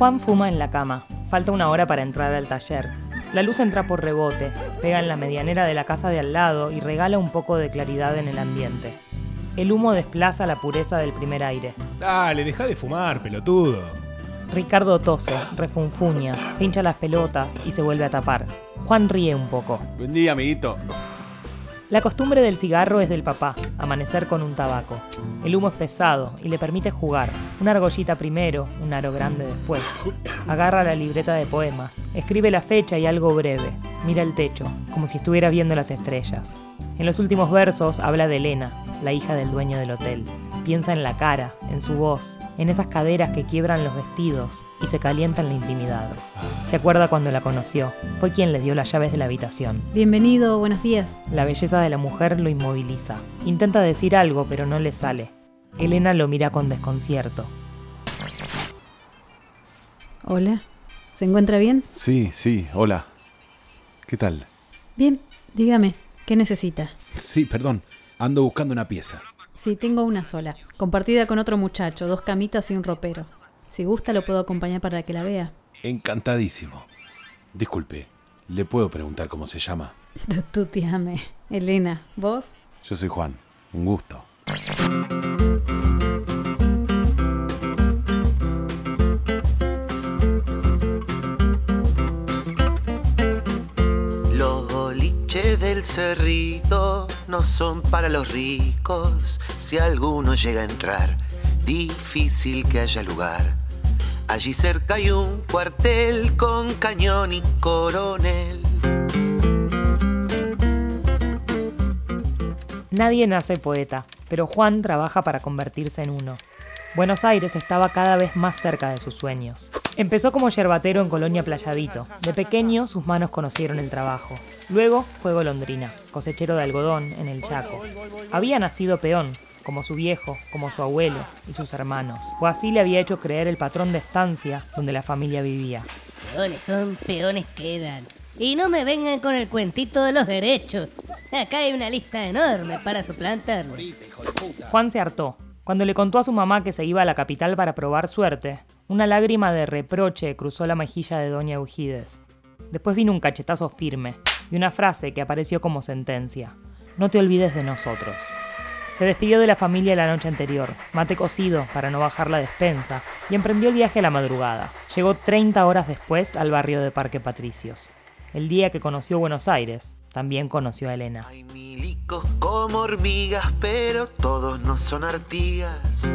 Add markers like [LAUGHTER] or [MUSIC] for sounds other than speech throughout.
Juan fuma en la cama. Falta una hora para entrar al taller. La luz entra por rebote, pega en la medianera de la casa de al lado y regala un poco de claridad en el ambiente. El humo desplaza la pureza del primer aire. Dale, deja de fumar, pelotudo. Ricardo tose, refunfuña, se hincha las pelotas y se vuelve a tapar. Juan ríe un poco. Buen día, amiguito. La costumbre del cigarro es del papá, amanecer con un tabaco. El humo es pesado y le permite jugar. Una argollita primero, un aro grande después. Agarra la libreta de poemas, escribe la fecha y algo breve. Mira el techo, como si estuviera viendo las estrellas. En los últimos versos habla de Elena, la hija del dueño del hotel. Piensa en la cara, en su voz, en esas caderas que quiebran los vestidos y se calientan la intimidad. Se acuerda cuando la conoció. Fue quien le dio las llaves de la habitación. Bienvenido, buenos días. La belleza de la mujer lo inmoviliza. Intenta decir algo, pero no le sale. Elena lo mira con desconcierto. Hola. ¿Se encuentra bien? Sí, sí, hola. ¿Qué tal? Bien, dígame, ¿qué necesita? Sí, perdón. Ando buscando una pieza. Sí, tengo una sola, compartida con otro muchacho, dos camitas y un ropero. Si gusta, lo puedo acompañar para que la vea. Encantadísimo. Disculpe, ¿le puedo preguntar cómo se llama? [LAUGHS] Tú te ame. Elena, ¿vos? Yo soy Juan. Un gusto. Los boliches del cerrito no son para los ricos. Si alguno llega a entrar, difícil que haya lugar. Allí cerca hay un cuartel con cañón y coronel. Nadie nace poeta, pero Juan trabaja para convertirse en uno. Buenos Aires estaba cada vez más cerca de sus sueños. Empezó como yerbatero en Colonia Playadito. De pequeño sus manos conocieron el trabajo. Luego fue golondrina, cosechero de algodón en el Chaco. Había nacido peón, como su viejo, como su abuelo y sus hermanos. O así le había hecho creer el patrón de estancia donde la familia vivía. Peones son, peones quedan. Y no me vengan con el cuentito de los derechos. Acá hay una lista enorme para suplantarlo. Juan se hartó. Cuando le contó a su mamá que se iba a la capital para probar suerte, una lágrima de reproche cruzó la mejilla de doña Eugides. Después vino un cachetazo firme y una frase que apareció como sentencia. No te olvides de nosotros. Se despidió de la familia la noche anterior, mate cocido para no bajar la despensa, y emprendió el viaje a la madrugada. Llegó 30 horas después al barrio de Parque Patricios. El día que conoció Buenos Aires, también conoció a Elena. Hay milicos como hormigas, pero todos no son artigas.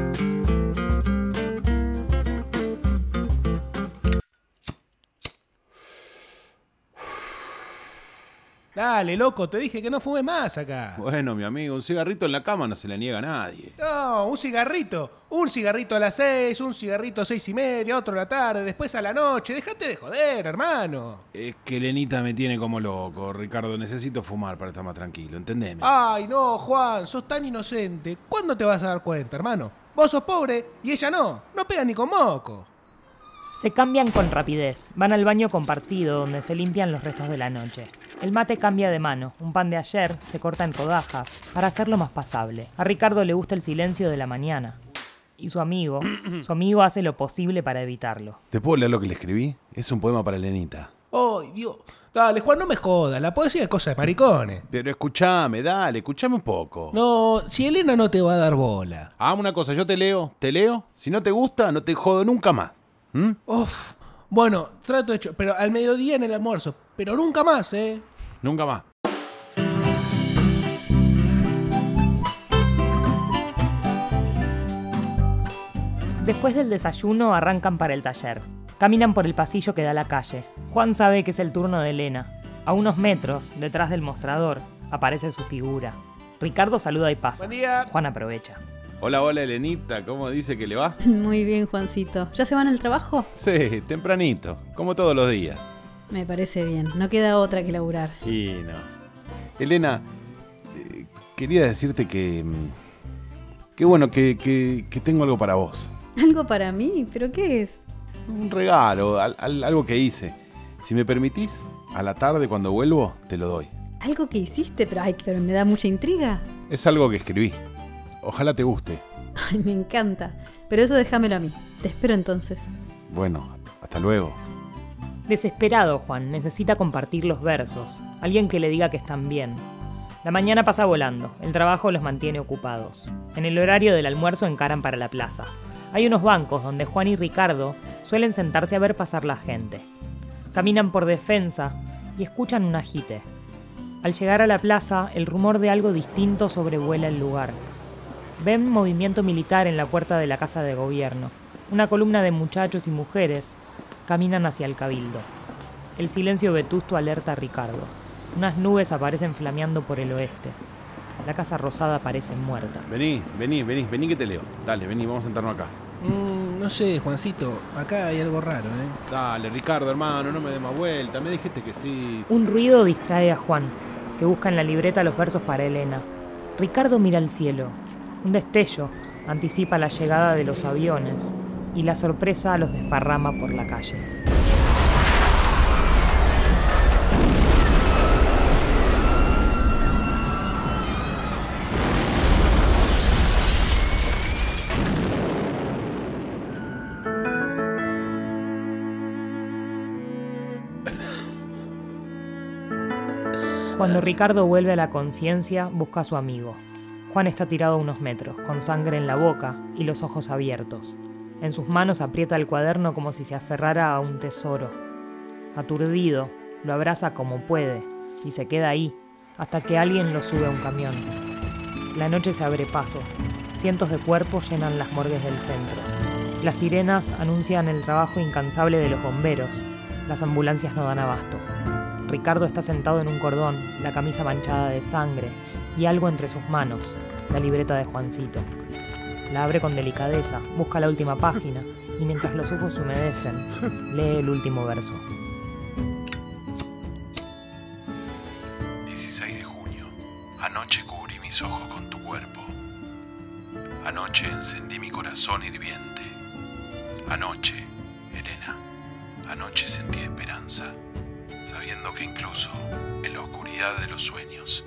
Dale, loco, te dije que no fume más acá. Bueno, mi amigo, un cigarrito en la cama no se le niega a nadie. No, un cigarrito. Un cigarrito a las seis, un cigarrito a seis y media, otro a la tarde, después a la noche. Déjate de joder, hermano. Es que Lenita me tiene como loco, Ricardo. Necesito fumar para estar más tranquilo, ¿entendeme? Ay, no, Juan, sos tan inocente. ¿Cuándo te vas a dar cuenta, hermano? Vos sos pobre y ella no. No pega ni con moco. Se cambian con rapidez, van al baño compartido donde se limpian los restos de la noche. El mate cambia de mano, un pan de ayer se corta en rodajas para hacerlo más pasable. A Ricardo le gusta el silencio de la mañana. Y su amigo, [CLEARS THROAT] su amigo hace lo posible para evitarlo. ¿Te puedo leer lo que le escribí? Es un poema para Lenita. Ay, Dios. Dale, Juan, no me jodas. La poesía es cosa de maricones. Pero escúchame, dale, escúchame un poco. No, si Elena no te va a dar bola. Hagamos una cosa, yo te leo, te leo. Si no te gusta, no te jodo nunca más. ¿Mm? Uf. Bueno, trato hecho, pero al mediodía en el almuerzo. Pero nunca más, ¿eh? Nunca más. Después del desayuno arrancan para el taller. Caminan por el pasillo que da a la calle. Juan sabe que es el turno de Elena. A unos metros, detrás del mostrador, aparece su figura. Ricardo saluda y pasa. Buen día. Juan aprovecha. Hola, hola, Elenita. ¿Cómo dice que le va? [LAUGHS] Muy bien, Juancito. ¿Ya se van al trabajo? Sí, tempranito, como todos los días. Me parece bien. No queda otra que laburar. Y no. Elena, eh, quería decirte que. mm, Qué bueno, que, que- que tengo algo para vos. ¿Algo para mí? ¿Pero qué es? Un regalo, al- al- algo que hice. Si me permitís, a la tarde cuando vuelvo, te lo doy. Algo que hiciste, pero, ay, pero me da mucha intriga. Es algo que escribí. Ojalá te guste. Ay, me encanta. Pero eso déjamelo a mí. Te espero entonces. Bueno, Hasta luego. Desesperado, Juan necesita compartir los versos, alguien que le diga que están bien. La mañana pasa volando, el trabajo los mantiene ocupados. En el horario del almuerzo encaran para la plaza. Hay unos bancos donde Juan y Ricardo suelen sentarse a ver pasar la gente. Caminan por defensa y escuchan un agite. Al llegar a la plaza, el rumor de algo distinto sobrevuela el lugar. Ven movimiento militar en la puerta de la casa de gobierno. Una columna de muchachos y mujeres caminan hacia el cabildo. El silencio vetusto alerta a Ricardo. Unas nubes aparecen flameando por el oeste. La casa rosada parece muerta. Vení, vení, vení, vení que te leo. Dale, vení, vamos a sentarnos acá. Mm, no sé, Juancito, acá hay algo raro, ¿eh? Dale, Ricardo, hermano, no me des más vuelta. Me dijiste que sí. Un ruido distrae a Juan, que busca en la libreta los versos para Elena. Ricardo mira al cielo. Un destello anticipa la llegada de los aviones y la sorpresa los desparrama por la calle. Cuando Ricardo vuelve a la conciencia, busca a su amigo. Juan está tirado a unos metros, con sangre en la boca y los ojos abiertos. En sus manos aprieta el cuaderno como si se aferrara a un tesoro. Aturdido, lo abraza como puede y se queda ahí hasta que alguien lo sube a un camión. La noche se abre paso. Cientos de cuerpos llenan las morgues del centro. Las sirenas anuncian el trabajo incansable de los bomberos. Las ambulancias no dan abasto. Ricardo está sentado en un cordón, la camisa manchada de sangre y algo entre sus manos, la libreta de Juancito. La abre con delicadeza, busca la última página y mientras los ojos humedecen, lee el último verso. 16 de junio. Anoche cubrí mis ojos con tu cuerpo. Anoche encendí mi corazón hirviente. Anoche, Elena, anoche sentí esperanza, sabiendo que incluso en la oscuridad de los sueños